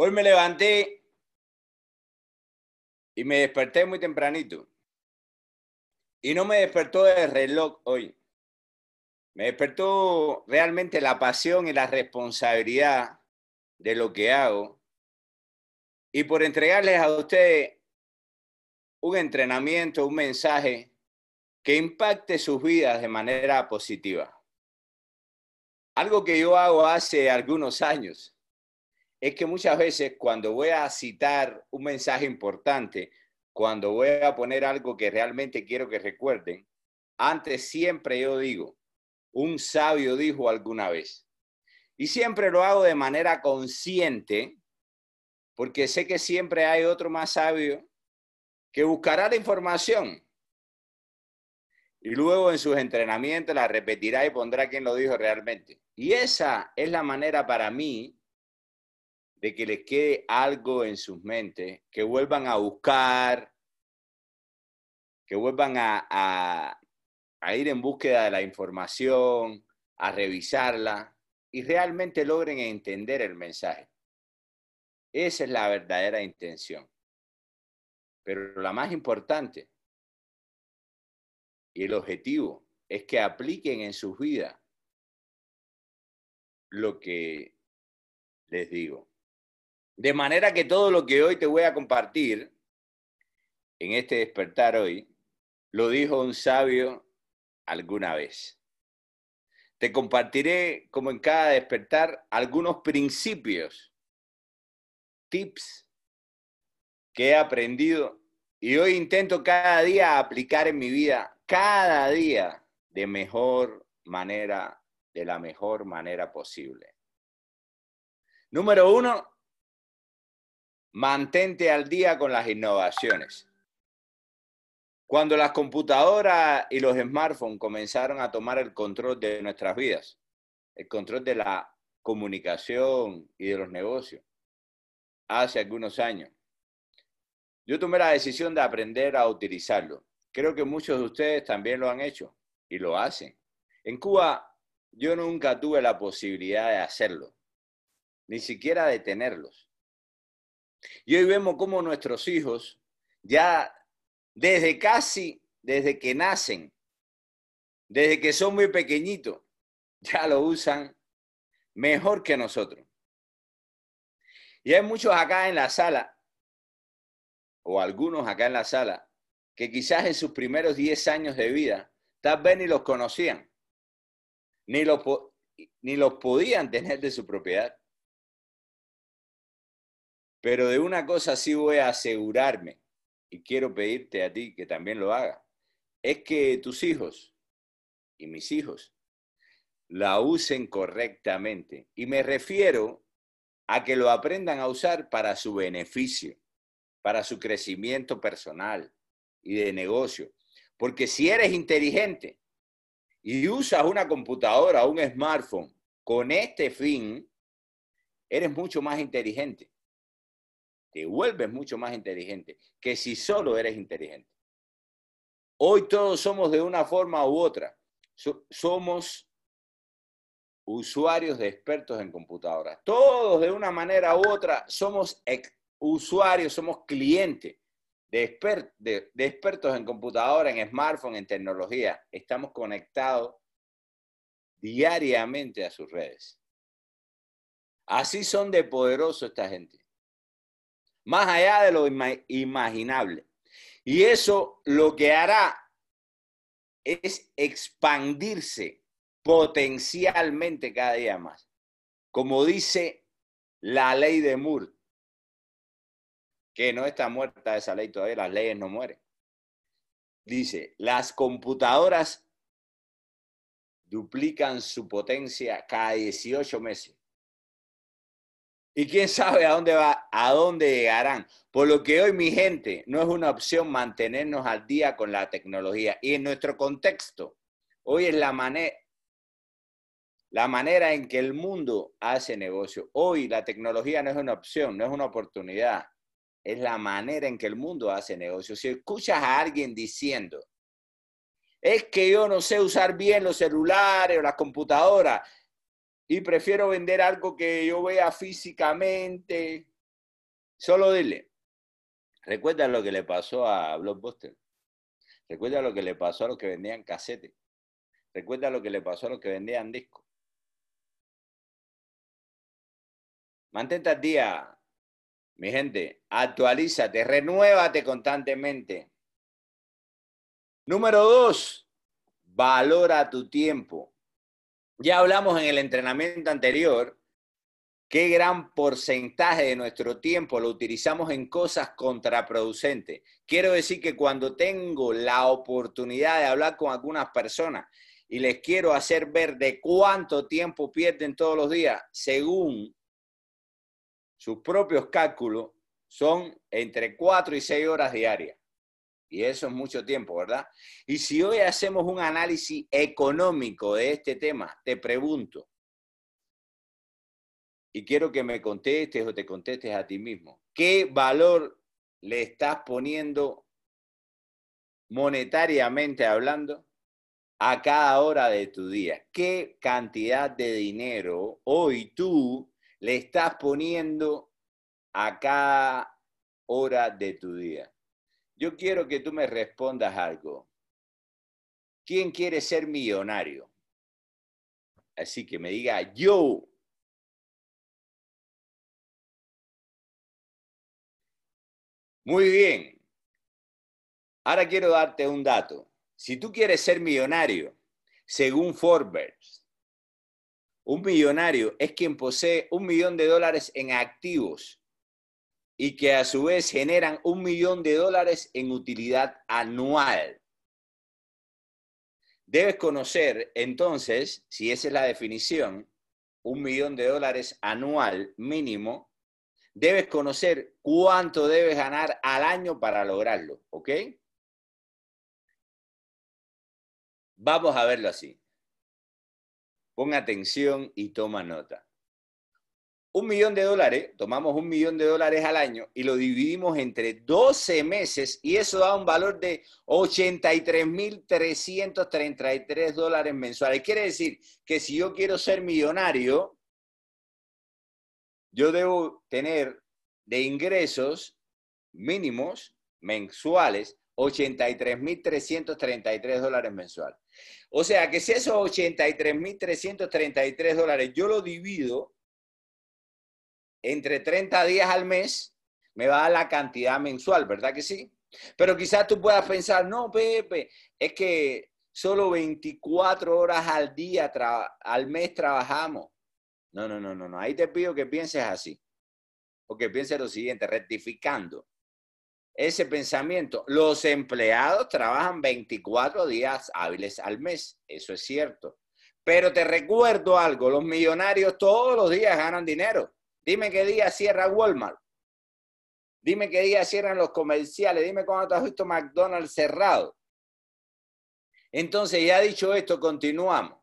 Hoy me levanté y me desperté muy tempranito. Y no me despertó el reloj hoy. Me despertó realmente la pasión y la responsabilidad de lo que hago. Y por entregarles a ustedes un entrenamiento, un mensaje que impacte sus vidas de manera positiva. Algo que yo hago hace algunos años es que muchas veces cuando voy a citar un mensaje importante, cuando voy a poner algo que realmente quiero que recuerden, antes siempre yo digo, un sabio dijo alguna vez. Y siempre lo hago de manera consciente, porque sé que siempre hay otro más sabio que buscará la información. Y luego en sus entrenamientos la repetirá y pondrá quien lo dijo realmente. Y esa es la manera para mí de que les quede algo en sus mentes, que vuelvan a buscar, que vuelvan a, a, ir en búsqueda de la información, a revisarla y realmente logren entender el mensaje. Esa es la verdadera intención. Pero la más importante y el objetivo es que apliquen en sus vidas lo que les digo. De manera que todo lo que hoy te voy a compartir en este despertar hoy, lo dijo un sabio alguna vez. Te compartiré, como en cada despertar, algunos principios, tips que he aprendido y hoy intento cada día aplicar en mi vida, cada día de mejor manera, de la mejor manera posible. Número uno, mantente al día con las innovaciones. Cuando las computadoras y los smartphones comenzaron a tomar el control de nuestras vidas, el control de la comunicación y de los negocios, hace algunos años, yo tomé la decisión de aprender a utilizarlo. Creo que muchos de ustedes también lo han hecho y lo hacen. En Cuba, yo nunca tuve la posibilidad de hacerlo, ni siquiera de tenerlos. Y hoy vemos cómo nuestros hijos, ya desde casi, desde que nacen, desde que son muy pequeñitos, ya lo usan mejor que nosotros. Y hay muchos acá en la sala, o algunos acá en la sala, que quizás en sus primeros 10 años de vida, tal vez ni los conocían, ni los, ni los podían tener de su propiedad. Pero de una cosa sí voy a asegurarme, y quiero pedirte a ti que también lo haga, es que tus hijos y mis hijos la usen correctamente. Y me refiero a que lo aprendan a usar para su beneficio, para su crecimiento personal y de negocio. Porque si eres inteligente y usas una computadora o un smartphone con este fin, eres mucho más inteligente te vuelves mucho más inteligente que si solo eres inteligente. Hoy todos somos de una forma u otra. somos usuarios de expertos en computadoras. Todos de una manera u otra somos usuarios, somos clientes de, de, de expertos en computadora, en smartphone, en tecnología. Estamos conectados diariamente a sus redes. Así son de poderoso esta gente más allá de lo imaginable. Y eso lo que hará es expandirse potencialmente cada día más. Como dice la ley de Moore, que no está muerta esa ley todavía, las leyes no mueren. Dice, las computadoras duplican su potencia cada 18 meses. Y quién sabe a dónde va, a dónde llegarán. Por lo que hoy, mi gente, no es una opción mantenernos al día con la tecnología. Y en nuestro contexto, hoy es la manera, la manera en que el mundo hace negocio. Hoy la tecnología no es una opción, no es una oportunidad. Es la manera en que el mundo hace negocio. Si escuchas a alguien diciendo, es que yo no sé usar bien los celulares o las computadoras, y prefiero vender algo que yo vea físicamente, Solo dile, recuerda lo que le pasó a Blockbuster. Recuerda lo que le pasó a los que vendían casetes. Recuerda lo que le pasó a los que vendían discos. Mantente al día, mi gente. Actualízate, renuévate constantemente. Número dos, valora tu tiempo. Ya hablamos en el entrenamiento anterior qué gran porcentaje de nuestro tiempo lo utilizamos en cosas contraproducentes. Quiero decir que cuando tengo la oportunidad de hablar con algunas personas y les quiero hacer ver de cuánto tiempo pierden todos los días, según sus propios cálculos, son entre 4 y 6 horas diarias. Y eso es mucho tiempo, ¿verdad? Y si hoy hacemos un análisis económico de este tema, te pregunto, y quiero que me contestes o te contestes a ti mismo, ¿qué valor le estás poniendo monetariamente hablando a cada hora de tu día? ¿Qué cantidad de dinero hoy tú le estás poniendo a cada hora de tu día? Yo quiero que tú me respondas algo. ¿Quién quiere ser millonario? Así que me diga, yo. Muy bien. Ahora quiero darte un dato. Si tú quieres ser millonario, según Forbes, un millonario es quien posee un millón de dólares en activos y que a su vez generan un millón de dólares en utilidad anual. Debes conocer entonces, si esa es la definición, un millón de dólares anual mínimo, debes conocer cuánto debes ganar al año para lograrlo, ¿ok? Vamos a verlo así. Pon atención y toma nota un millón de dólares, tomamos un millón de dólares al año y lo dividimos entre 12 meses y eso da un valor de 83.333 dólares mensuales. Quiere decir que si yo quiero ser millonario, yo debo tener de ingresos mínimos mensuales 83.333 dólares mensuales. O sea que si esos 83.333 dólares yo lo divido entre 30 días al mes, me va a dar la cantidad mensual, ¿verdad que sí? Pero quizás tú puedas pensar, no, Pepe, es que solo 24 horas al día, al mes trabajamos. No, no, no, no, no. Ahí te pido que pienses así. O que pienses lo siguiente, rectificando ese pensamiento. Los empleados trabajan 24 días hábiles al mes. Eso es cierto. Pero te recuerdo algo, los millonarios todos los días ganan dinero. Dime qué día cierra Walmart. Dime qué día cierran los comerciales. Dime cuándo te has visto McDonald's cerrado. Entonces, ya dicho esto, continuamos.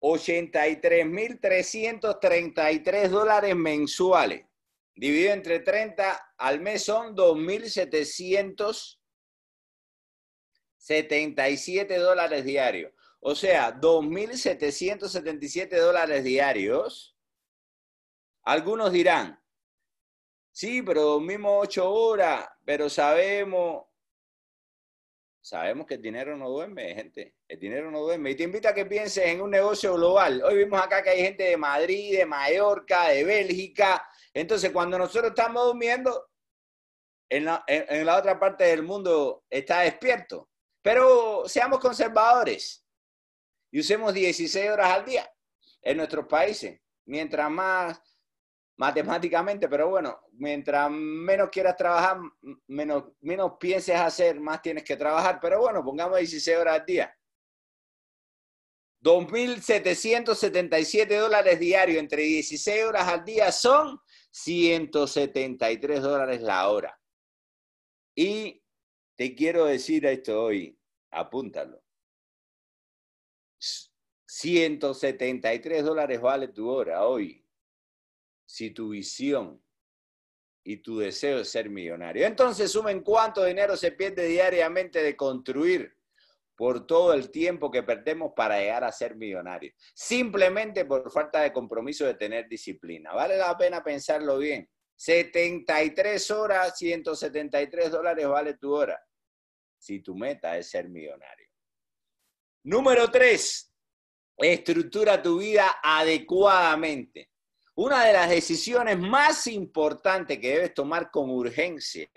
83.333 dólares mensuales. Dividido entre 30 al mes son 2.777 dólares diarios. O sea, 2.777 dólares diarios algunos dirán, sí, pero dormimos ocho horas, pero sabemos, sabemos que el dinero no duerme, gente. El dinero no duerme. Y te invito a que pienses en un negocio global. Hoy vimos acá que hay gente de Madrid, de Mallorca, de Bélgica. Entonces, cuando nosotros estamos durmiendo, en la, en la otra parte del mundo está despierto. Pero seamos conservadores y usemos 16 horas al día en nuestros países. Mientras más matemáticamente, pero bueno, mientras menos quieras trabajar, menos, menos pienses hacer, más tienes que trabajar. Pero bueno, pongamos 16 horas al día. 2.777 dólares diarios entre 16 horas al día son 173 dólares la hora. Y te quiero decir esto hoy, apúntalo. 173 dólares vale tu hora hoy si tu visión y tu deseo es ser millonario. Entonces sumen cuánto dinero se pierde diariamente de construir por todo el tiempo que perdemos para llegar a ser millonarios. Simplemente por falta de compromiso de tener disciplina. Vale la pena pensarlo bien. 73 horas, 173 dólares vale tu hora. Si tu meta es ser millonario. Número tres, estructura tu vida adecuadamente. Una de las decisiones más importantes que debes tomar con urgencia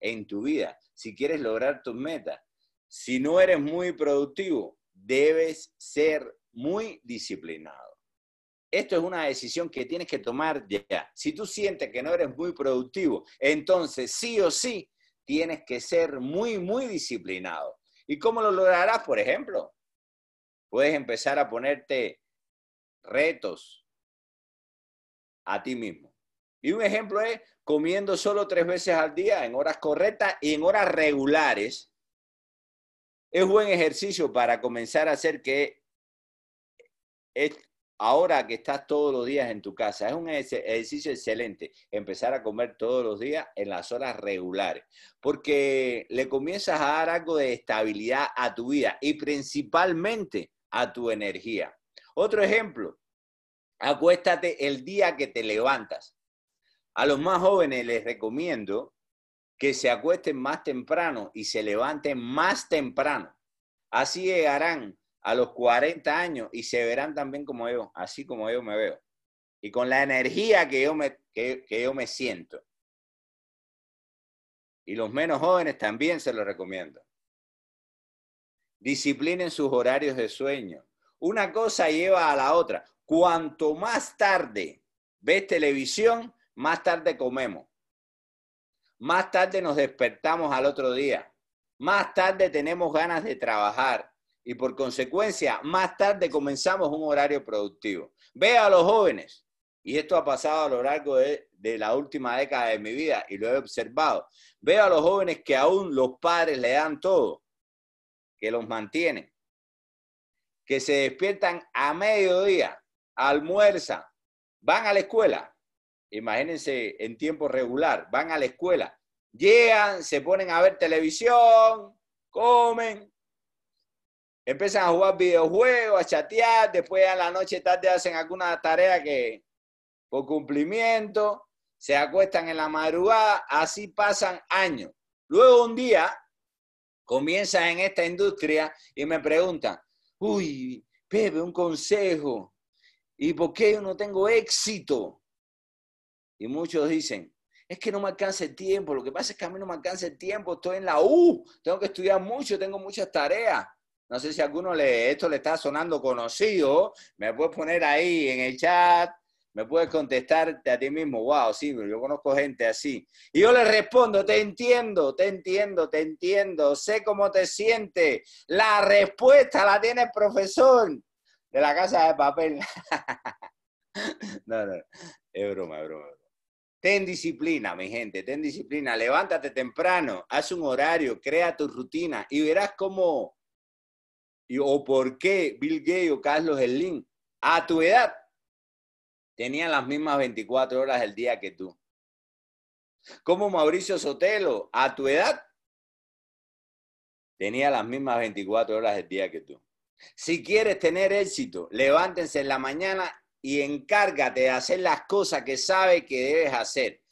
en tu vida, si quieres lograr tus metas, si no eres muy productivo, debes ser muy disciplinado. Esto es una decisión que tienes que tomar ya. Si tú sientes que no eres muy productivo, entonces sí o sí tienes que ser muy, muy disciplinado. ¿Y cómo lo lograrás? Por ejemplo, puedes empezar a ponerte retos a ti mismo. Y un ejemplo es comiendo solo tres veces al día en horas correctas y en horas regulares. Es buen ejercicio para comenzar a hacer que ahora que estás todos los días en tu casa, es un ejercicio excelente empezar a comer todos los días en las horas regulares, porque le comienzas a dar algo de estabilidad a tu vida y principalmente a tu energía. Otro ejemplo, acuéstate el día que te levantas. A los más jóvenes les recomiendo que se acuesten más temprano y se levanten más temprano. Así llegarán a los 40 años y se verán también como yo, así como yo me veo. Y con la energía que yo me, que, yo me siento. Y los menos jóvenes también se los recomiendo. Disciplinen sus horarios de sueño. Una cosa lleva a la otra. Cuanto más tarde ves televisión, más tarde comemos. Más tarde nos despertamos al otro día. Más tarde tenemos ganas de trabajar y por consecuencia más tarde comenzamos un horario productivo. Ve a los jóvenes, y esto ha pasado a lo largo de, la última década de mi vida y lo he observado. Veo a los jóvenes que aún los padres le dan todo, que los mantienen, que se despiertan a mediodía, almuerzan, van a la escuela. Imagínense en tiempo regular, van a la escuela, llegan, se ponen a ver televisión, comen, empiezan a jugar videojuegos, a chatear, después a la noche tarde hacen alguna tarea que por cumplimiento, se acuestan en la madrugada, así pasan años. Luego un día comienzan en esta industria y me preguntan, uy, Pepe, un consejo, ¿y por qué yo no tengo éxito? Y muchos dicen, es que no me alcanza el tiempo, lo que pasa es que a mí no me alcanza el tiempo, estoy en la U, tengo que estudiar mucho, tengo muchas tareas. No sé si a alguno le, esto le está sonando conocido. Me puedes poner ahí en el chat, me puedes contestarte a ti mismo. Wow, sí, yo conozco gente así. Y yo le respondo, te entiendo, te entiendo, te entiendo. Sé cómo te sientes. La respuesta la tiene el profesor de la casa de papel. no, no, es broma, es broma. Ten disciplina, mi gente, ten disciplina. Levántate temprano, haz un horario, crea tu rutina y verás cómo y, o por qué Bill Gates o Carlos Slim a tu edad tenían las mismas 24 horas del día que tú. Como Mauricio Sotelo, a tu edad, tenía las mismas 24 horas del día que tú. Si quieres tener éxito, levántense en la mañana y encárgate de hacer las cosas que sabes que debes hacer.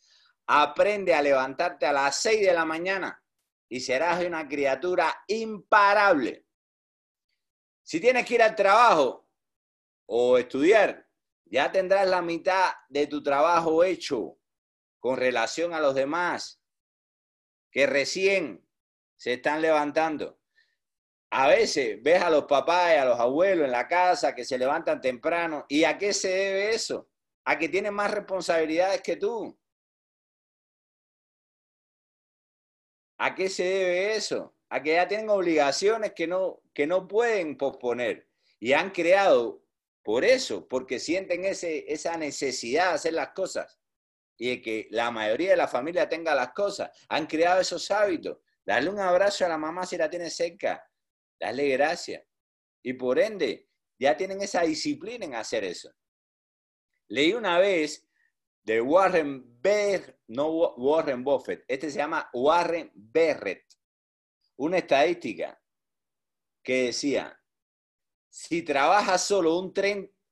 Aprende a levantarte a las 6 de la mañana y serás una criatura imparable. Si tienes que ir al trabajo o estudiar, ya tendrás la mitad de tu trabajo hecho con relación a los demás que recién se están levantando. A veces ves a los papás y a los abuelos en la casa que se levantan temprano. ¿Y a qué se debe eso? A que tienen más responsabilidades que tú. ¿A qué se debe eso? A que ya tienen obligaciones que no, que no pueden posponer y han creado por eso, porque sienten ese, esa necesidad de hacer las cosas y de que la mayoría de la familia tenga las cosas, han creado esos hábitos. Darle un abrazo a la mamá si la tiene cerca, darle gracias. Y por ende, ya tienen esa disciplina en hacer eso. Leí una vez de Warren Ber, no Warren Buffett, este se llama Warren Berrett, una estadística que decía, si trabajas solo un,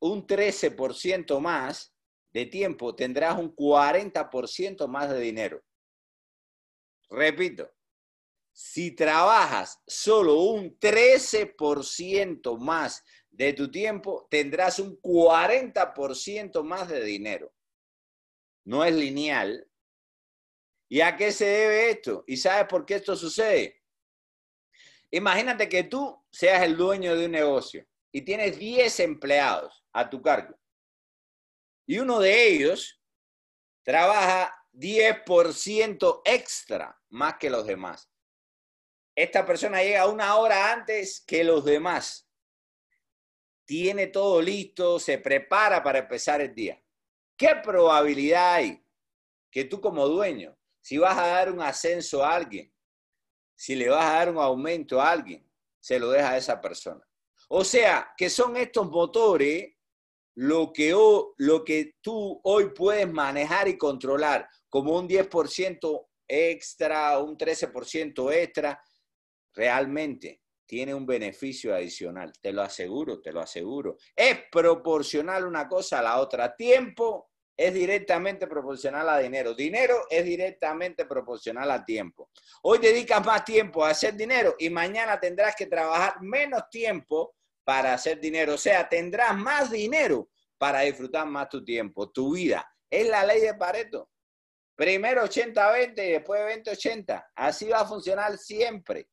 un 13% más de tiempo, tendrás un 40% más de dinero. Repito, si trabajas solo un 13% más de tu tiempo, tendrás un 40% más de dinero. No es lineal. ¿Y a qué se debe esto? ¿Y sabes por qué esto sucede? Imagínate que tú seas el dueño de un negocio y tienes 10 empleados a tu cargo. Y uno de ellos trabaja 10% extra más que los demás. Esta persona llega una hora antes que los demás. Tiene todo listo, se prepara para empezar el día. ¿Qué probabilidad hay que tú como dueño, si vas a dar un ascenso a alguien, si le vas a dar un aumento a alguien, se lo deja a esa persona? O sea, que son estos motores lo que, lo que tú hoy puedes manejar y controlar como un 10% extra, un 13% extra, realmente tiene un beneficio adicional. Te lo aseguro, te lo aseguro. Es proporcional una cosa a la otra. Tiempo es directamente proporcional a dinero. Dinero es directamente proporcional a tiempo. Hoy dedicas más tiempo a hacer dinero y mañana tendrás que trabajar menos tiempo para hacer dinero. O sea, tendrás más dinero para disfrutar más tu tiempo, tu vida. Es la ley de Pareto. Primero 80-20 y después 20-80. Así va a funcionar siempre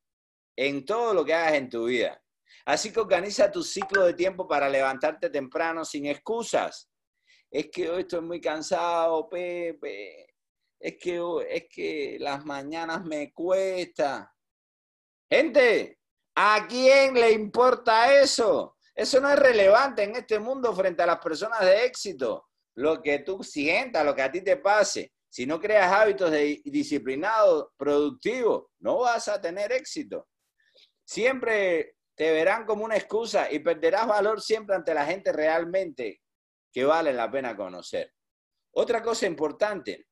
en todo lo que hagas en tu vida. Así que organiza tu ciclo de tiempo para levantarte temprano sin excusas. Es que hoy estoy muy cansado, Pepe. Es que, es que las mañanas me cuesta. Gente, ¿A quién le importa eso? Eso no es relevante en este mundo frente a las personas de éxito. Lo que tú sientas, lo que a ti te pase. Si no creas hábitos disciplinados, productivos, no vas a tener éxito. Siempre te verán como una excusa y perderás valor siempre ante la gente realmente que vale la pena conocer. Otra cosa importante,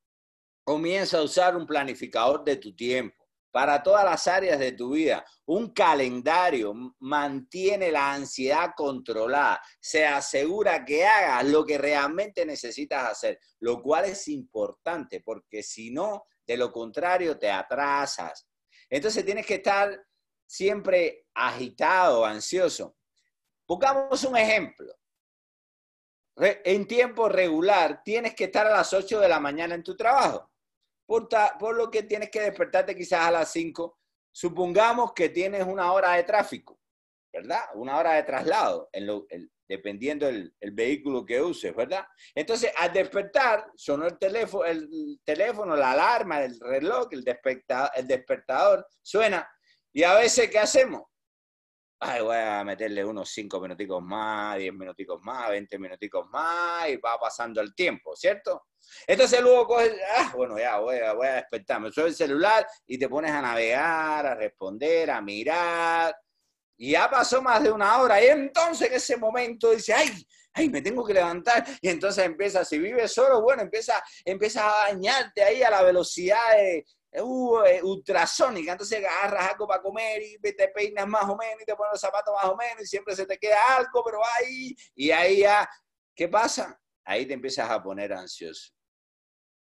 comienza a usar un planificador de tu tiempo para todas las áreas de tu vida. Un calendario mantiene la ansiedad controlada, se asegura que hagas lo que realmente necesitas hacer, lo cual es importante porque si no, de lo contrario, te atrasas. Entonces tienes que estar siempre agitado, ansioso. Pongamos un ejemplo. En tiempo regular, tienes que estar a las 8 de la mañana en tu trabajo por, lo que tienes que despertarte quizás a las 5. Supongamos que tienes una hora de tráfico, ¿verdad? Una hora de traslado, dependiendo del el vehículo que uses, ¿verdad? Entonces, al despertar, sonó el teléfono, el teléfono, la alarma, el reloj, el despertador suena. Y a veces, ¿qué hacemos? Ay, voy a meterle unos 5 minuticos más, 10 minuticos más, 20 minuticos más, y va pasando el tiempo, ¿cierto? Entonces luego coges, ah, bueno, ya voy a, voy a despertarme, suelo el celular y te pones a navegar, a responder, a mirar. Y ya pasó más de una hora. Y entonces en ese momento dice, ay, ay, me tengo que levantar. Y entonces empieza, si vives solo, bueno, empieza, empieza a bañarte ahí a la velocidad de, uh, ultrasónica. Entonces agarras algo para comer y te peinas más o menos y te pones los zapatos más o menos y siempre se te queda algo, pero ahí, y ahí ya, ¿qué pasa? Ahí te empiezas a poner ansioso.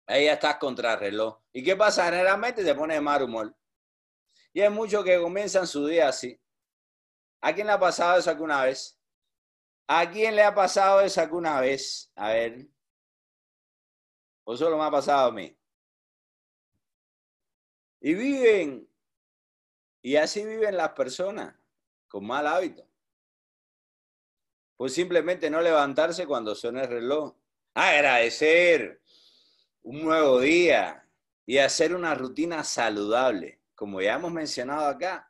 Ahí ya estás contra el reloj. ¿Y qué pasa? Generalmente te pones de mal humor. Y hay muchos que comienzan su día así. ¿A quién le ha pasado eso alguna vez? ¿A quién le ha pasado eso alguna vez? A ver. ¿O solo me ha pasado a mí? Y viven, y así viven las personas, con mal hábito. Pues simplemente no levantarse cuando suena el reloj. Agradecer un nuevo día y hacer una rutina saludable, como ya hemos mencionado acá.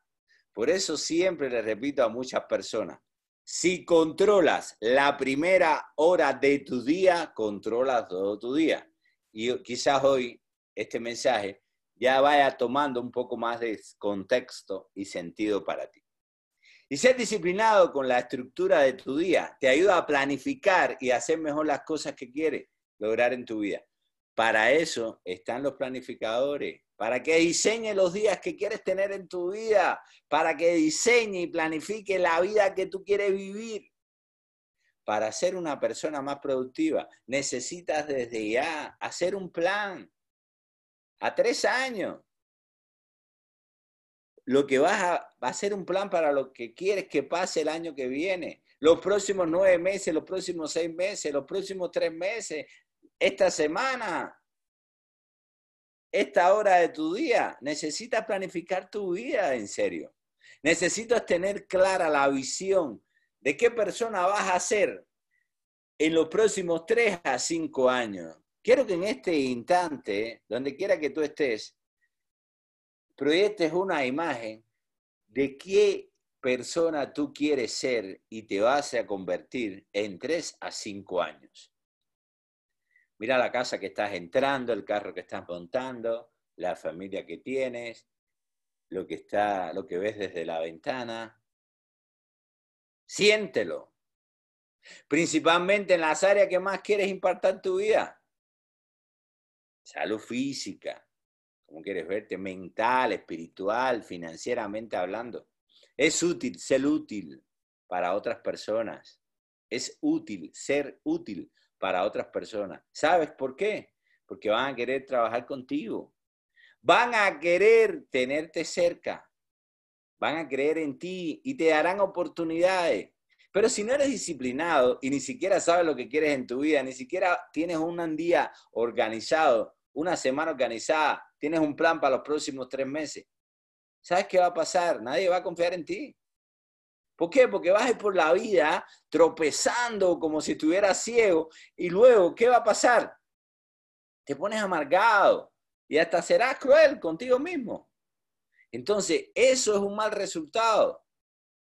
Por eso siempre le repito a muchas personas, si controlas la primera hora de tu día, controlas todo tu día. Y quizás hoy este mensaje ya vaya tomando un poco más de contexto y sentido para ti. Y ser disciplinado con la estructura de tu día te ayuda a planificar y hacer mejor las cosas que quieres lograr en tu vida. Para eso están los planificadores, para que diseñe los días que quieres tener en tu vida, para que diseñe y planifique la vida que tú quieres vivir, para ser una persona más productiva, necesitas desde ya hacer un plan a tres años. Lo que vas a, va a ser un plan para lo que quieres que pase el año que viene, los próximos nueve meses, los próximos seis meses, los próximos tres meses, esta semana, esta hora de tu día. Necesitas planificar tu vida en serio. Necesitas tener clara la visión de qué persona vas a ser en los próximos tres a cinco años. Quiero que en este instante, donde quiera que tú estés, proyectes una imagen de qué persona tú quieres ser y te vas a convertir en tres a cinco años. Mira la casa que estás entrando, el carro que estás montando, la familia que tienes, lo que está, lo que ves desde la ventana. Siéntelo. Principalmente en las áreas que más quieres impactar tu vida. Salud física, como quieres verte, mental, espiritual, financieramente hablando. Es útil ser útil para otras personas. Es útil ser útil para otras personas. ¿Sabes por qué? Porque van a querer trabajar contigo. Van a querer tenerte cerca. Van a creer en ti y te darán oportunidades. Pero si no eres disciplinado y ni siquiera sabes lo que quieres en tu vida, ni siquiera tienes un día organizado, una semana organizada, tienes un plan para los próximos tres meses, ¿sabes qué va a pasar? Nadie va a confiar en ti. ¿Por qué? Porque vas a ir por la vida tropezando como si estuvieras ciego y luego, ¿qué va a pasar? Te pones amargado, y hasta serás cruel contigo mismo. Entonces, eso es un mal resultado.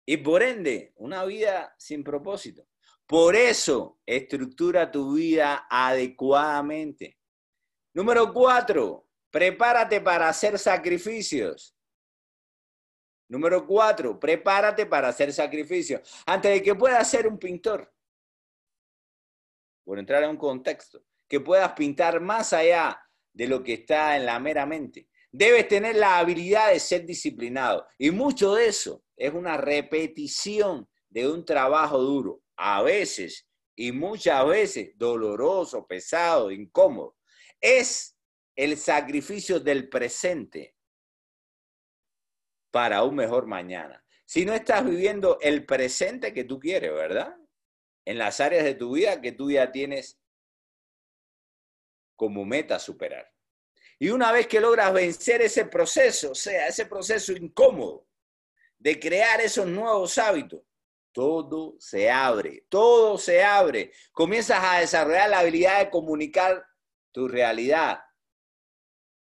Y por ende, una vida sin propósito. Por eso, estructura tu vida adecuadamente. Número cuatro, prepárate para hacer sacrificios. Número cuatro, prepárate para hacer sacrificios. Antes de que puedas ser un pintor, por entrar en un contexto, que puedas pintar más allá de lo que está en la mera mente. Debes tener la habilidad de ser disciplinado. Y mucho de eso es una repetición de un trabajo duro, a veces y muchas veces doloroso, pesado, incómodo. Es el sacrificio del presente para un mejor mañana. Si no estás viviendo el presente que tú quieres, ¿verdad? En las áreas de tu vida que tú ya tienes como meta superar. Y una vez que logras vencer ese proceso, o sea, ese proceso incómodo de crear esos nuevos hábitos, todo se abre, todo se abre. Comienzas a desarrollar la habilidad de comunicar tu realidad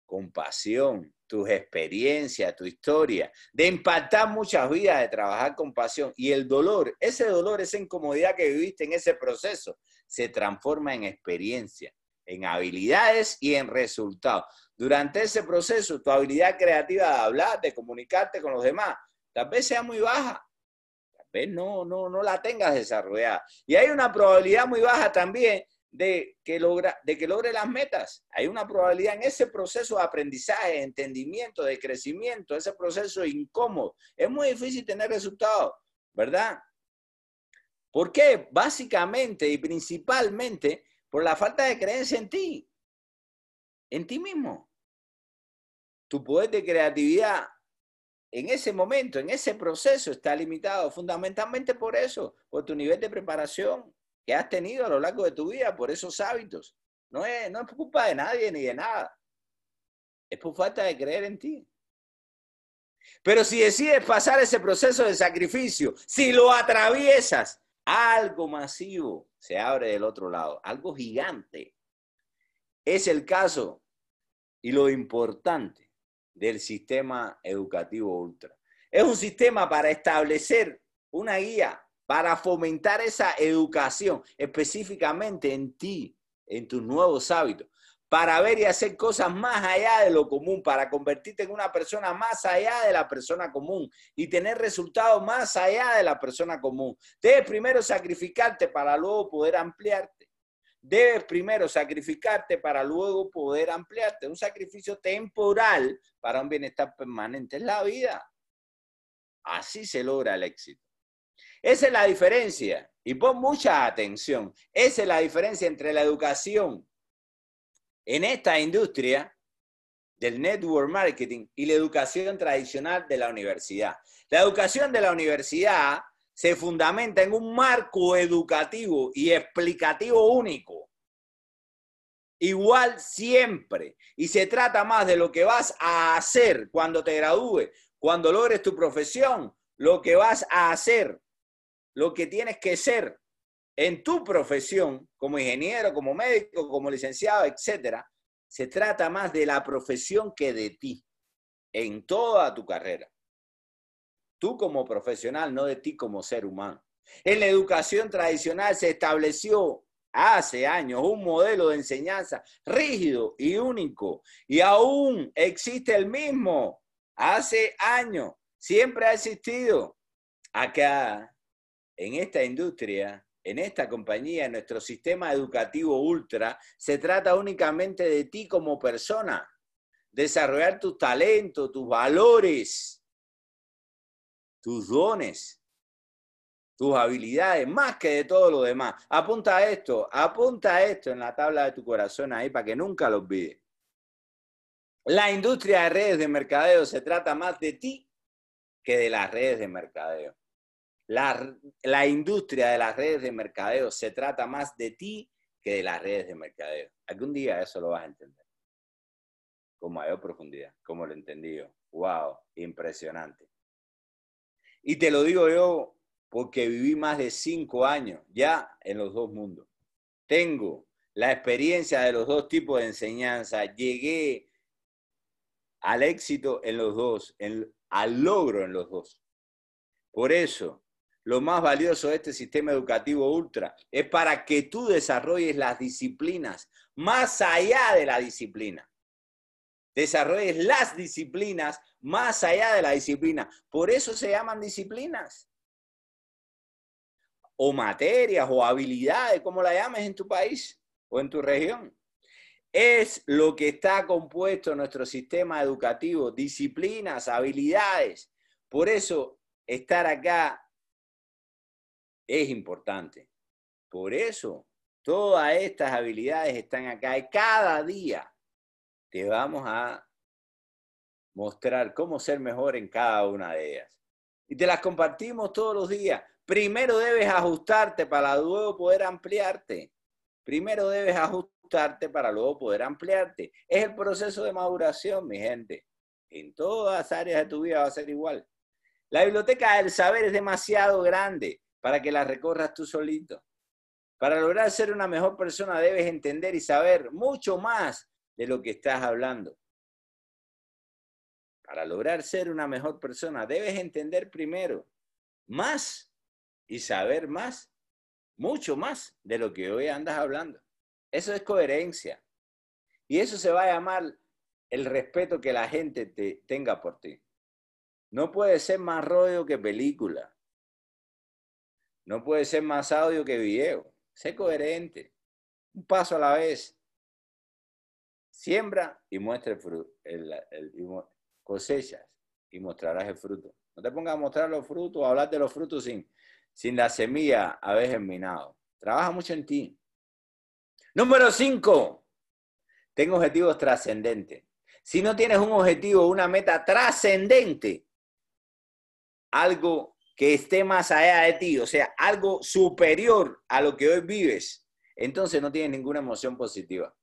con pasión, tus experiencias, tu historia, de impactar muchas vidas, de trabajar con pasión. Y el dolor, ese dolor, esa incomodidad que viviste en ese proceso, se transforma en experiencia en habilidades y en resultados. Durante ese proceso, tu habilidad creativa de hablar, de comunicarte con los demás, tal vez sea muy baja. Tal vez no, no, no la tengas desarrollada. Y hay una probabilidad muy baja también de que, logra, de que logre las metas. Hay una probabilidad en ese proceso de aprendizaje, de entendimiento, de crecimiento, ese proceso incómodo. Es muy difícil tener resultados, ¿verdad? ¿Por qué? Básicamente y principalmente por la falta de creencia en ti, en ti mismo. Tu poder de creatividad en ese momento, en ese proceso, está limitado fundamentalmente por eso, por tu nivel de preparación que has tenido a lo largo de tu vida, por esos hábitos. No es, no es culpa de nadie ni de nada. Es por falta de creer en ti. Pero si decides pasar ese proceso de sacrificio, si lo atraviesas, algo masivo se abre del otro lado, algo gigante. Es el caso y lo importante del sistema educativo ultra. Es un sistema para establecer una guía, para fomentar esa educación específicamente en ti, en tus nuevos hábitos, para ver y hacer cosas más allá de lo común, para convertirte en una persona más allá de la persona común y tener resultados más allá de la persona común. Debes primero sacrificarte para luego poder ampliarte. Debes primero sacrificarte para luego poder ampliarte. Un sacrificio temporal para un bienestar permanente en la vida. Así se logra el éxito. Esa es la diferencia. Y pon mucha atención. Esa es la diferencia entre la educación en esta industria del network marketing y la educación tradicional de la universidad. La educación de la universidad se fundamenta en un marco educativo y explicativo único. Igual siempre. Y se trata más de lo que vas a hacer cuando te gradúes, cuando logres tu profesión, lo que vas a hacer, lo que tienes que ser en tu profesión como ingeniero, como médico, como licenciado, etcétera, se trata más de la profesión que de ti en toda tu carrera tú como profesional, no de ti como ser humano. En la educación tradicional se estableció hace años un modelo de enseñanza rígido y único y aún existe el mismo. Hace años, siempre ha existido. Acá, en esta industria, en esta compañía, en nuestro sistema educativo ultra, se trata únicamente de ti como persona, desarrollar tus talentos, tus valores, tus dones, tus habilidades, más que de todo lo demás. Apunta a esto, apunta a esto en la tabla de tu corazón ahí para que nunca lo olvides. La industria de redes de mercadeo se trata más de ti que de las redes de mercadeo. La, la, industria de las redes de mercadeo se trata más de ti que de las redes de mercadeo. Algún día eso lo vas a entender. Con mayor profundidad, como lo entendí yo. ¡Wow! Impresionante. Y te lo digo yo porque viví más de cinco años ya en los dos mundos. Tengo la experiencia de los dos tipos de enseñanza. Llegué al éxito en los dos, al logro en los dos. Por eso, lo más valioso de este sistema educativo ultra es para que tú desarrolles las disciplinas más allá de la disciplina. Desarrolles las disciplinas más allá de la disciplina. Por eso se llaman disciplinas. O materias o habilidades, como la llames en tu país o en tu región. Es lo que está compuesto nuestro sistema educativo, disciplinas, habilidades. Por eso estar acá es importante. Por eso todas estas habilidades están acá y cada día te vamos a mostrar cómo ser mejor en cada una de ellas. Y te las compartimos todos los días. Primero debes ajustarte para luego poder ampliarte. Primero debes ajustarte para luego poder ampliarte. Es el proceso de maduración, mi gente. En todas áreas de tu vida va a ser igual. La biblioteca del saber es demasiado grande para que la recorras tú solito. Para lograr ser una mejor persona debes entender y saber mucho más de lo que estás hablando. Para lograr ser una mejor persona, debes entender primero más y saber más, mucho más de lo que hoy andas hablando. Eso es coherencia. Y eso se va a llamar el respeto que la gente te tenga por ti. No puede ser más rollo que película. No puede ser más audio que video. Sé coherente. Un paso a la vez. Siembra y muestra el fruto, cosechas y mostrarás el fruto. No te pongas a mostrar los frutos, a hablar de los frutos sin, sin la semilla haber germinado. Trabaja mucho en ti. Número cinco, tengo objetivos trascendentes. Si no tienes un objetivo, una meta trascendente, algo que esté más allá de ti, o sea, algo superior a lo que hoy vives, entonces no tienes ninguna emoción positiva.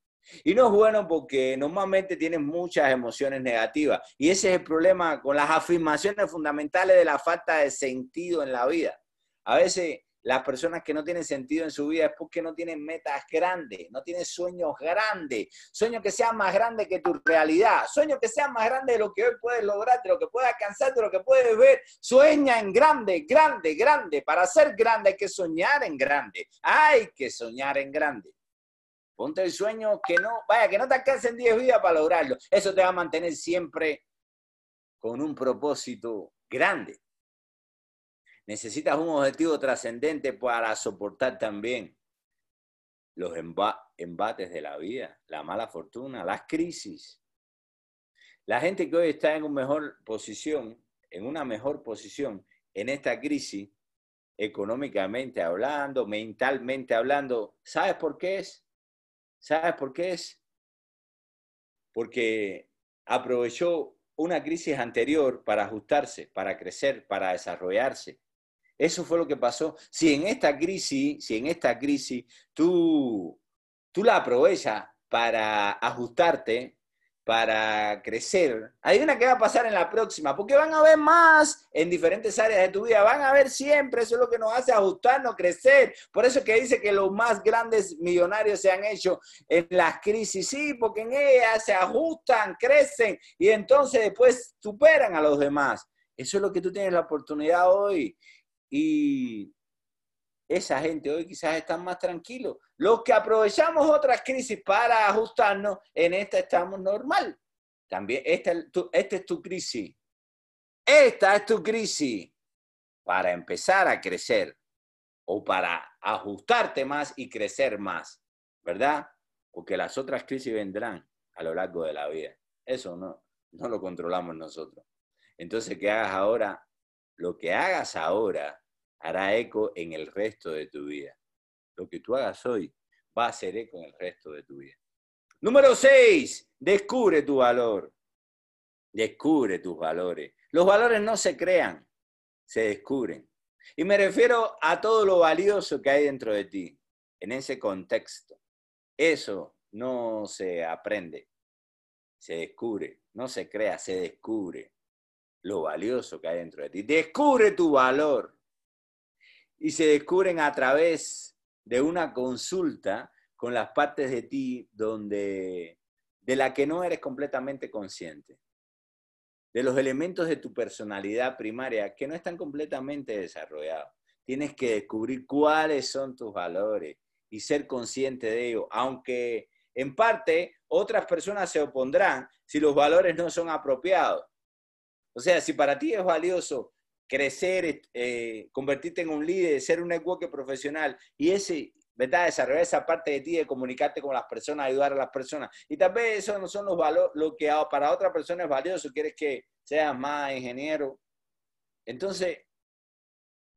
Y no es bueno porque normalmente tienen muchas emociones negativas. Y ese es el problema con las afirmaciones fundamentales de la falta de sentido en la vida. A veces las personas que no tienen sentido en su vida es porque no tienen metas grandes, no tienen sueños grandes, sueños que sean más grandes que tu realidad, sueños que sean más grandes de lo que hoy puedes lograr, de lo que puedes alcanzar, de lo que puedes ver. Sueña en grande, grande, grande. Para ser grande hay que soñar en grande. Hay que soñar en grande. Ponte el sueño que no, vaya, que no te alcancen 10 vidas para lograrlo. Eso te va a mantener siempre con un propósito grande. Necesitas un objetivo trascendente para soportar también los embates de la vida, la mala fortuna, las crisis. La gente que hoy está en una mejor posición, en una mejor posición en esta crisis, económicamente hablando, mentalmente hablando. ¿Sabes por qué es? ¿Sabes por qué es? Porque aprovechó una crisis anterior para ajustarse, para crecer, para desarrollarse. Eso fue lo que pasó. Si en esta crisis, si en esta crisis tú, tú la aprovechas para ajustarte, para crecer, adivina qué va a pasar en la próxima, porque van a haber más en diferentes áreas de tu vida, van a haber siempre, eso es lo que nos hace ajustarnos, crecer. Por eso es que dice que los más grandes millonarios se han hecho en las crisis, sí, porque en ellas se ajustan, crecen y entonces después superan a los demás. Eso es lo que tú tienes la oportunidad hoy. Y esa gente hoy quizás están más tranquilos. Los que aprovechamos otras crisis para ajustarnos, en esta estamos normal. También esta, esta es tu crisis. Esta es tu crisis para empezar a crecer o para ajustarte más y crecer más, ¿verdad? Porque las otras crisis vendrán a lo largo de la vida. Eso no, no lo controlamos nosotros. Entonces, ¿qué hagas ahora? Lo que hagas ahora hará eco en el resto de tu vida. Lo que tú hagas hoy va a hacer eco en el resto de tu vida. Número 6, descubre tu valor. Descubre tus valores. Los valores no se crean, se descubren. Y me refiero a todo lo valioso que hay dentro de ti, en ese contexto. Eso no se aprende, se descubre, no se crea, se descubre lo valioso que hay dentro de ti. Descubre tu valor y se descubren a través de una consulta con las partes de ti donde de la que no eres completamente consciente, de los elementos de tu personalidad primaria que no están completamente desarrollados. Tienes que descubrir cuáles son tus valores y ser consciente de ello, aunque en parte otras personas se opondrán si los valores no son apropiados. O sea, si para ti es valioso crecer, eh, convertirte en un líder, ser un networker profesional y ese, ¿verdad? Desarrollar esa parte de ti de comunicarte con las personas, ayudar a las personas. Y tal vez eso no son los valores, lo que para otra persona es valioso, quieres que seas más ingeniero. Entonces,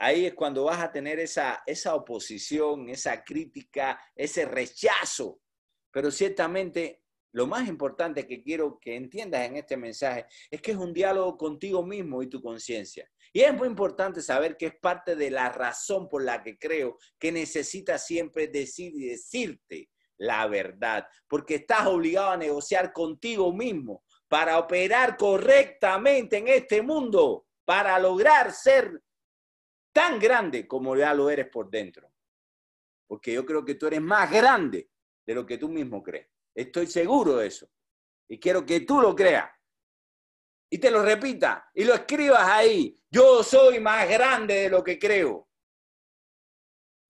ahí es cuando vas a tener esa, esa oposición, esa crítica, ese rechazo. Pero ciertamente lo más importante que quiero que entiendas en este mensaje es que es un diálogo contigo mismo y tu conciencia. Y es muy importante saber que es parte de la razón por la que creo que necesitas siempre decir y decirte la verdad, porque estás obligado a negociar contigo mismo para operar correctamente en este mundo, para lograr ser tan grande como ya lo eres por dentro. Porque yo creo que tú eres más grande de lo que tú mismo crees. Estoy seguro de eso. Y quiero que tú lo creas y te lo repita y lo escribas ahí. Yo soy más grande de lo que creo.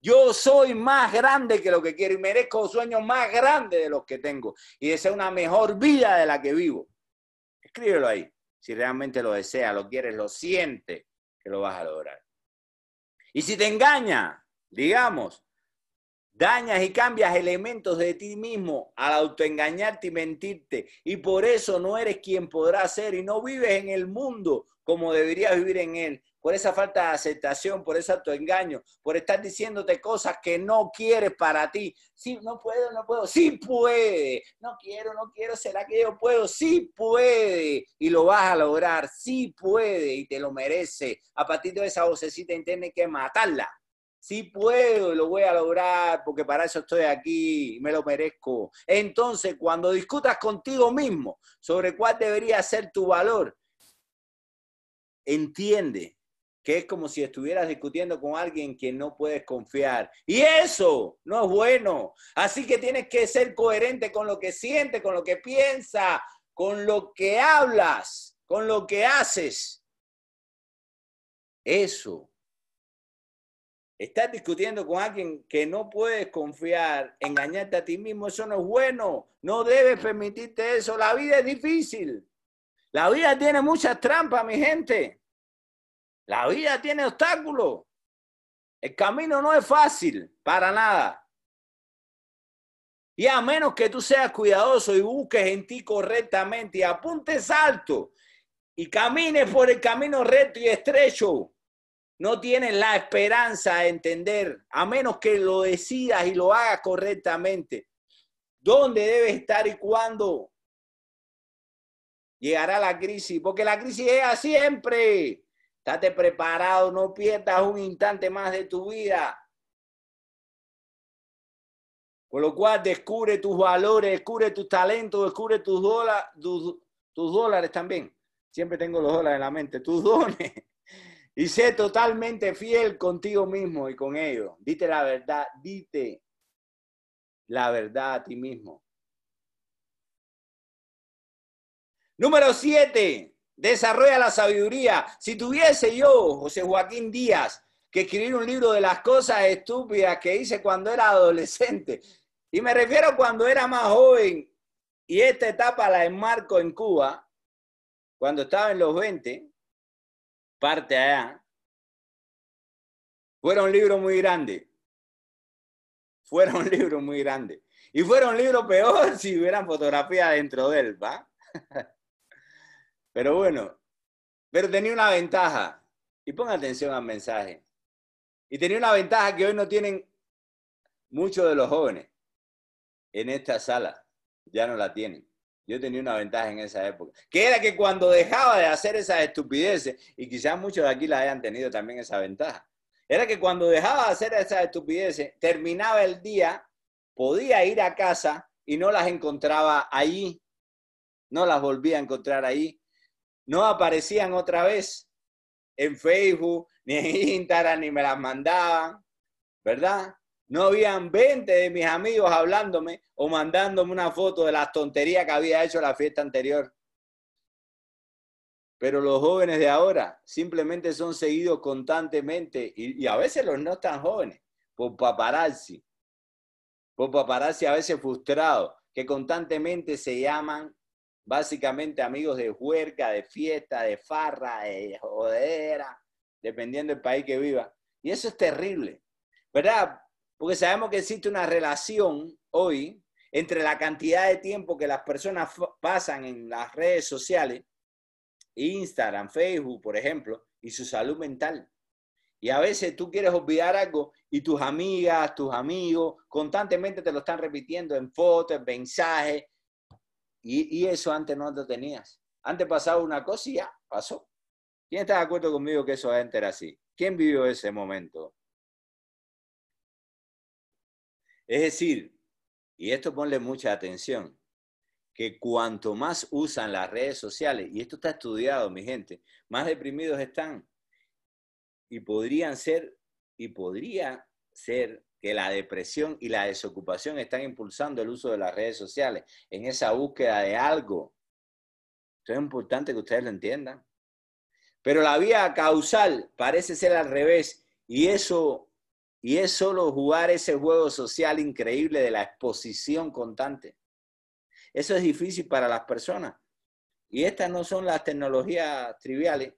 Yo soy más grande que lo que quiero y merezco sueños más grandes de los que tengo y deseo una mejor vida de la que vivo. Escríbelo ahí. Si realmente lo deseas, lo quieres, lo sientes, que lo vas a lograr. Y si te engaña, digamos, Dañas y cambias elementos de ti mismo al autoengañarte y mentirte. Y por eso no eres quien podrás ser y no vives en el mundo como deberías vivir en él. Por esa falta de aceptación, por ese autoengaño, por estar diciéndote cosas que no quieres para ti. Sí, no puedo, no puedo. Sí puede. No quiero, no quiero. ¿Será que yo puedo? Sí puede. Y lo vas a lograr. Sí puede y te lo merece. A partir de esa vocecita entiende que matarla sí puedo y lo voy a lograr porque para eso estoy aquí me lo merezco. Entonces, cuando discutas contigo mismo sobre cuál debería ser tu valor, entiende que es como si estuvieras discutiendo con alguien que no puedes confiar. Y eso no es bueno. Así que tienes que ser coherente con lo que sientes, con lo que piensas, con lo que hablas, con lo que haces. Eso Estás discutiendo con alguien que no puedes confiar, engañarte a ti mismo, eso no es bueno. No debes permitirte eso. La vida es difícil. La vida tiene muchas trampas, mi gente. La vida tiene obstáculos. El camino no es fácil, para nada. Y a menos que tú seas cuidadoso y busques en ti correctamente y apuntes alto y camines por el camino recto y estrecho, no tienes la esperanza de entender, a menos que lo decidas y lo hagas correctamente, dónde debes estar y cuándo llegará la crisis, porque la crisis llega siempre. Estate preparado, no pierdas un instante más de tu vida. Con lo cual, descubre tus valores, descubre tus talentos, descubre tus, dólares, tus dólares también. Siempre tengo los dólares en la mente, tus dones. Y sé totalmente fiel contigo mismo y con ellos. Dite la verdad, dite la verdad a ti mismo. Número siete, desarrolla la sabiduría. Si tuviese yo, José Joaquín Díaz, que escribir un libro de las cosas estúpidas que hice cuando era adolescente, y me refiero cuando era más joven, y esta etapa la enmarco en Cuba, cuando estaba en los 20, parte allá, fueron libros muy grandes. Fueron libros muy grandes. Y fueron libros peor si hubieran fotografía dentro de él, ¿va? Pero bueno, pero tenía una ventaja. Y ponga atención al mensaje. Y tenía una ventaja que hoy no tienen muchos de los jóvenes en esta sala. Ya no la tienen. Yo tenía una ventaja en esa época, que era que cuando dejaba de hacer esas estupideces, y quizás muchos de aquí la hayan tenido también esa ventaja, era que cuando dejaba de hacer esas estupideces, terminaba el día, podía ir a casa y no las encontraba allí, no las volvía a encontrar ahí, no aparecían otra vez en Facebook, ni en Instagram, ni me las mandaban, ¿verdad? No habían 20 de mis amigos hablándome o mandándome una foto de las tonterías que había hecho la fiesta anterior. Pero los jóvenes de ahora simplemente son seguidos constantemente y, a veces los no tan jóvenes por paparazzi. Por paparazzi a veces frustrados que constantemente se llaman básicamente amigos de huerca, de fiesta, de farra, de jodera, dependiendo del país que viva. Y eso es terrible, ¿verdad? Porque sabemos que existe una relación hoy entre la cantidad de tiempo que las personas pasan en las redes sociales, Instagram, Facebook, por ejemplo, y su salud mental. Y a veces tú quieres olvidar algo y tus amigas, tus amigos, constantemente te lo están repitiendo en fotos, en mensajes. Y, y eso antes no lo tenías. Antes pasaba una cosa y ya pasó. ¿Quién está de acuerdo conmigo que eso antes era así? ¿Quién vivió ese momento? Es decir, y esto ponle mucha atención, que cuanto más usan las redes sociales, y esto está estudiado, mi gente, más deprimidos están. Y podrían ser, y podría ser que la depresión y la desocupación están impulsando el uso de las redes sociales en esa búsqueda de algo. Esto es importante que ustedes lo entiendan. Pero la vía causal parece ser al revés, y eso y es solo jugar ese juego social increíble de la exposición constante. Eso es difícil para las personas. Y estas no son las tecnologías triviales.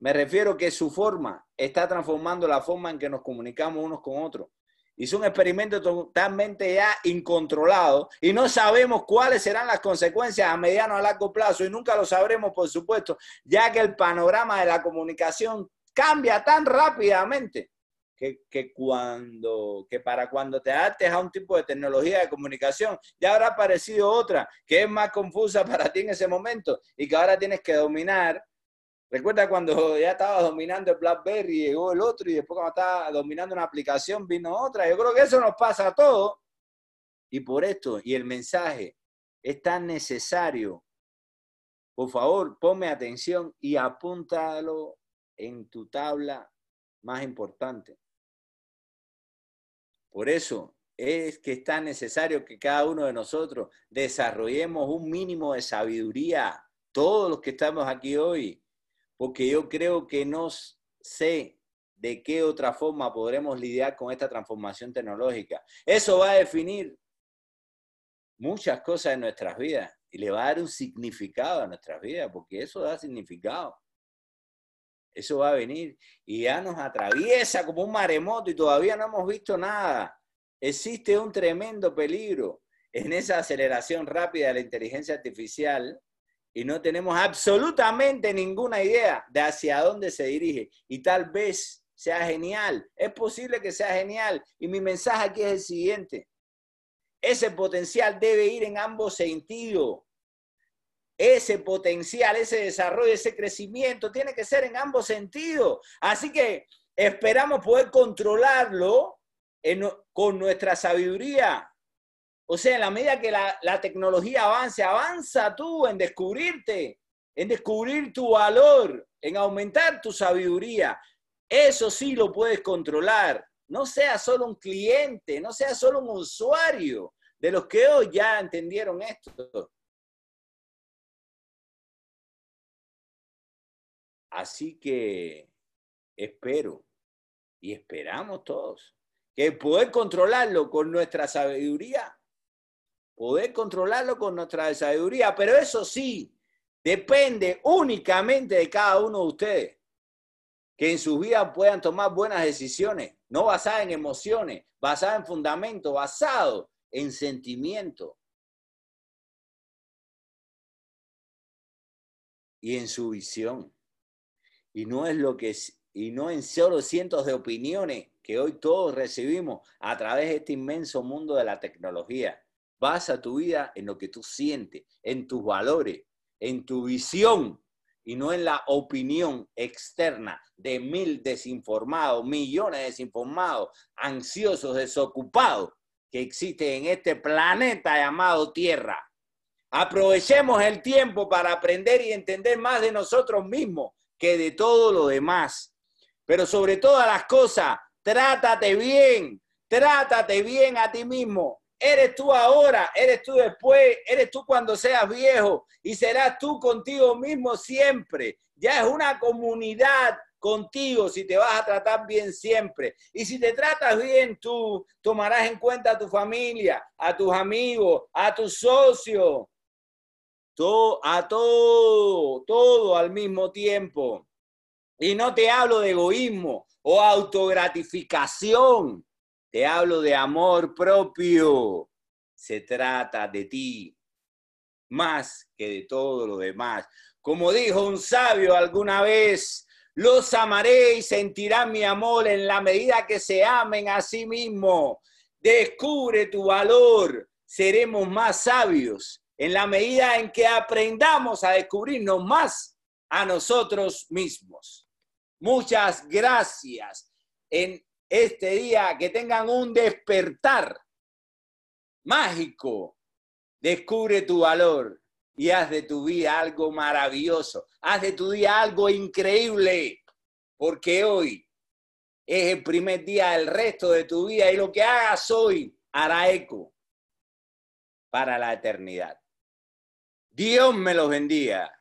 Me refiero que su forma está transformando la forma en que nos comunicamos unos con otros. Es un experimento totalmente ya incontrolado y no sabemos cuáles serán las consecuencias a mediano a largo plazo y nunca lo sabremos, por supuesto, ya que el panorama de la comunicación cambia tan rápidamente que, cuando, que para cuando te adaptes a un tipo de tecnología de comunicación, ya habrá aparecido otra que es más confusa para ti en ese momento y que ahora tienes que dominar. Recuerda cuando ya estabas dominando el BlackBerry, llegó el otro y después cuando estaba dominando una aplicación vino otra. Yo creo que eso nos pasa a todos. Y por esto, y el mensaje es tan necesario. Por favor, ponme atención y apúntalo en tu tabla más importante. Por eso es que es tan necesario que cada uno de nosotros desarrollemos un mínimo de sabiduría, todos los que estamos aquí hoy, porque yo creo que no sé de qué otra forma podremos lidiar con esta transformación tecnológica. Eso va a definir muchas cosas en nuestras vidas y le va a dar un significado a nuestras vidas, porque eso da significado. Eso va a venir y ya nos atraviesa como un maremoto y todavía no hemos visto nada. Existe un tremendo peligro en esa aceleración rápida de la inteligencia artificial y no tenemos absolutamente ninguna idea de hacia dónde se dirige. Y tal vez sea genial. Es posible que sea genial. Y mi mensaje aquí es el siguiente. Ese potencial debe ir en ambos sentidos. Ese potencial, ese desarrollo, ese crecimiento tiene que ser en ambos sentidos. Así que esperamos poder controlarlo con nuestra sabiduría. O sea, en la medida que la, la tecnología avance, avanza tú en descubrirte, en descubrir tu valor, en aumentar tu sabiduría. Eso sí lo puedes controlar. No seas solo un cliente, no seas solo un usuario de los que hoy ya entendieron esto. Así que espero y esperamos todos que poder controlarlo con nuestra sabiduría, poder controlarlo con nuestra sabiduría, pero eso sí, depende únicamente de cada uno de ustedes, que en su vida puedan tomar buenas decisiones, no basadas en emociones, basadas en fundamento, basado en sentimiento y en su visión. Y no es lo que y no en solo cientos de opiniones que hoy todos recibimos a través de este inmenso mundo de la tecnología. Basa tu vida en lo que tú sientes, en tus valores, en tu visión y no en la opinión externa de mil desinformados, millones de desinformados, ansiosos, desocupados que existen en este planeta llamado Tierra. Aprovechemos el tiempo para aprender y entender más de nosotros mismos que de todo lo demás. Pero sobre todas las cosas, Trátate bien, trátate bien a ti mismo. Eres tú ahora, eres tú después, eres tú cuando seas viejo y serás tú contigo mismo siempre. Ya es una comunidad contigo si te vas a tratar bien siempre. Y si te tratas bien tú, tomarás en cuenta a tu familia, a tus amigos, a tus socios, a todo, todo al mismo tiempo. Y no te hablo de egoísmo, o autogratificación. Te hablo de amor propio. Se trata de ti más que de todo lo demás. Como dijo un sabio alguna vez, los amaré y sentirán mi amor en la medida que se amen a sí mismos. Descubre tu valor. Seremos más sabios en la medida en que aprendamos a descubrirnos más a nosotros mismos. Muchas gracias en este día. Que tengan un despertar mágico. Descubre tu valor y haz de tu vida algo maravilloso. Haz de tu día algo increíble. Porque hoy es el primer día del resto de tu vida y lo que hagas hoy hará eco para la eternidad. Dios me los bendiga.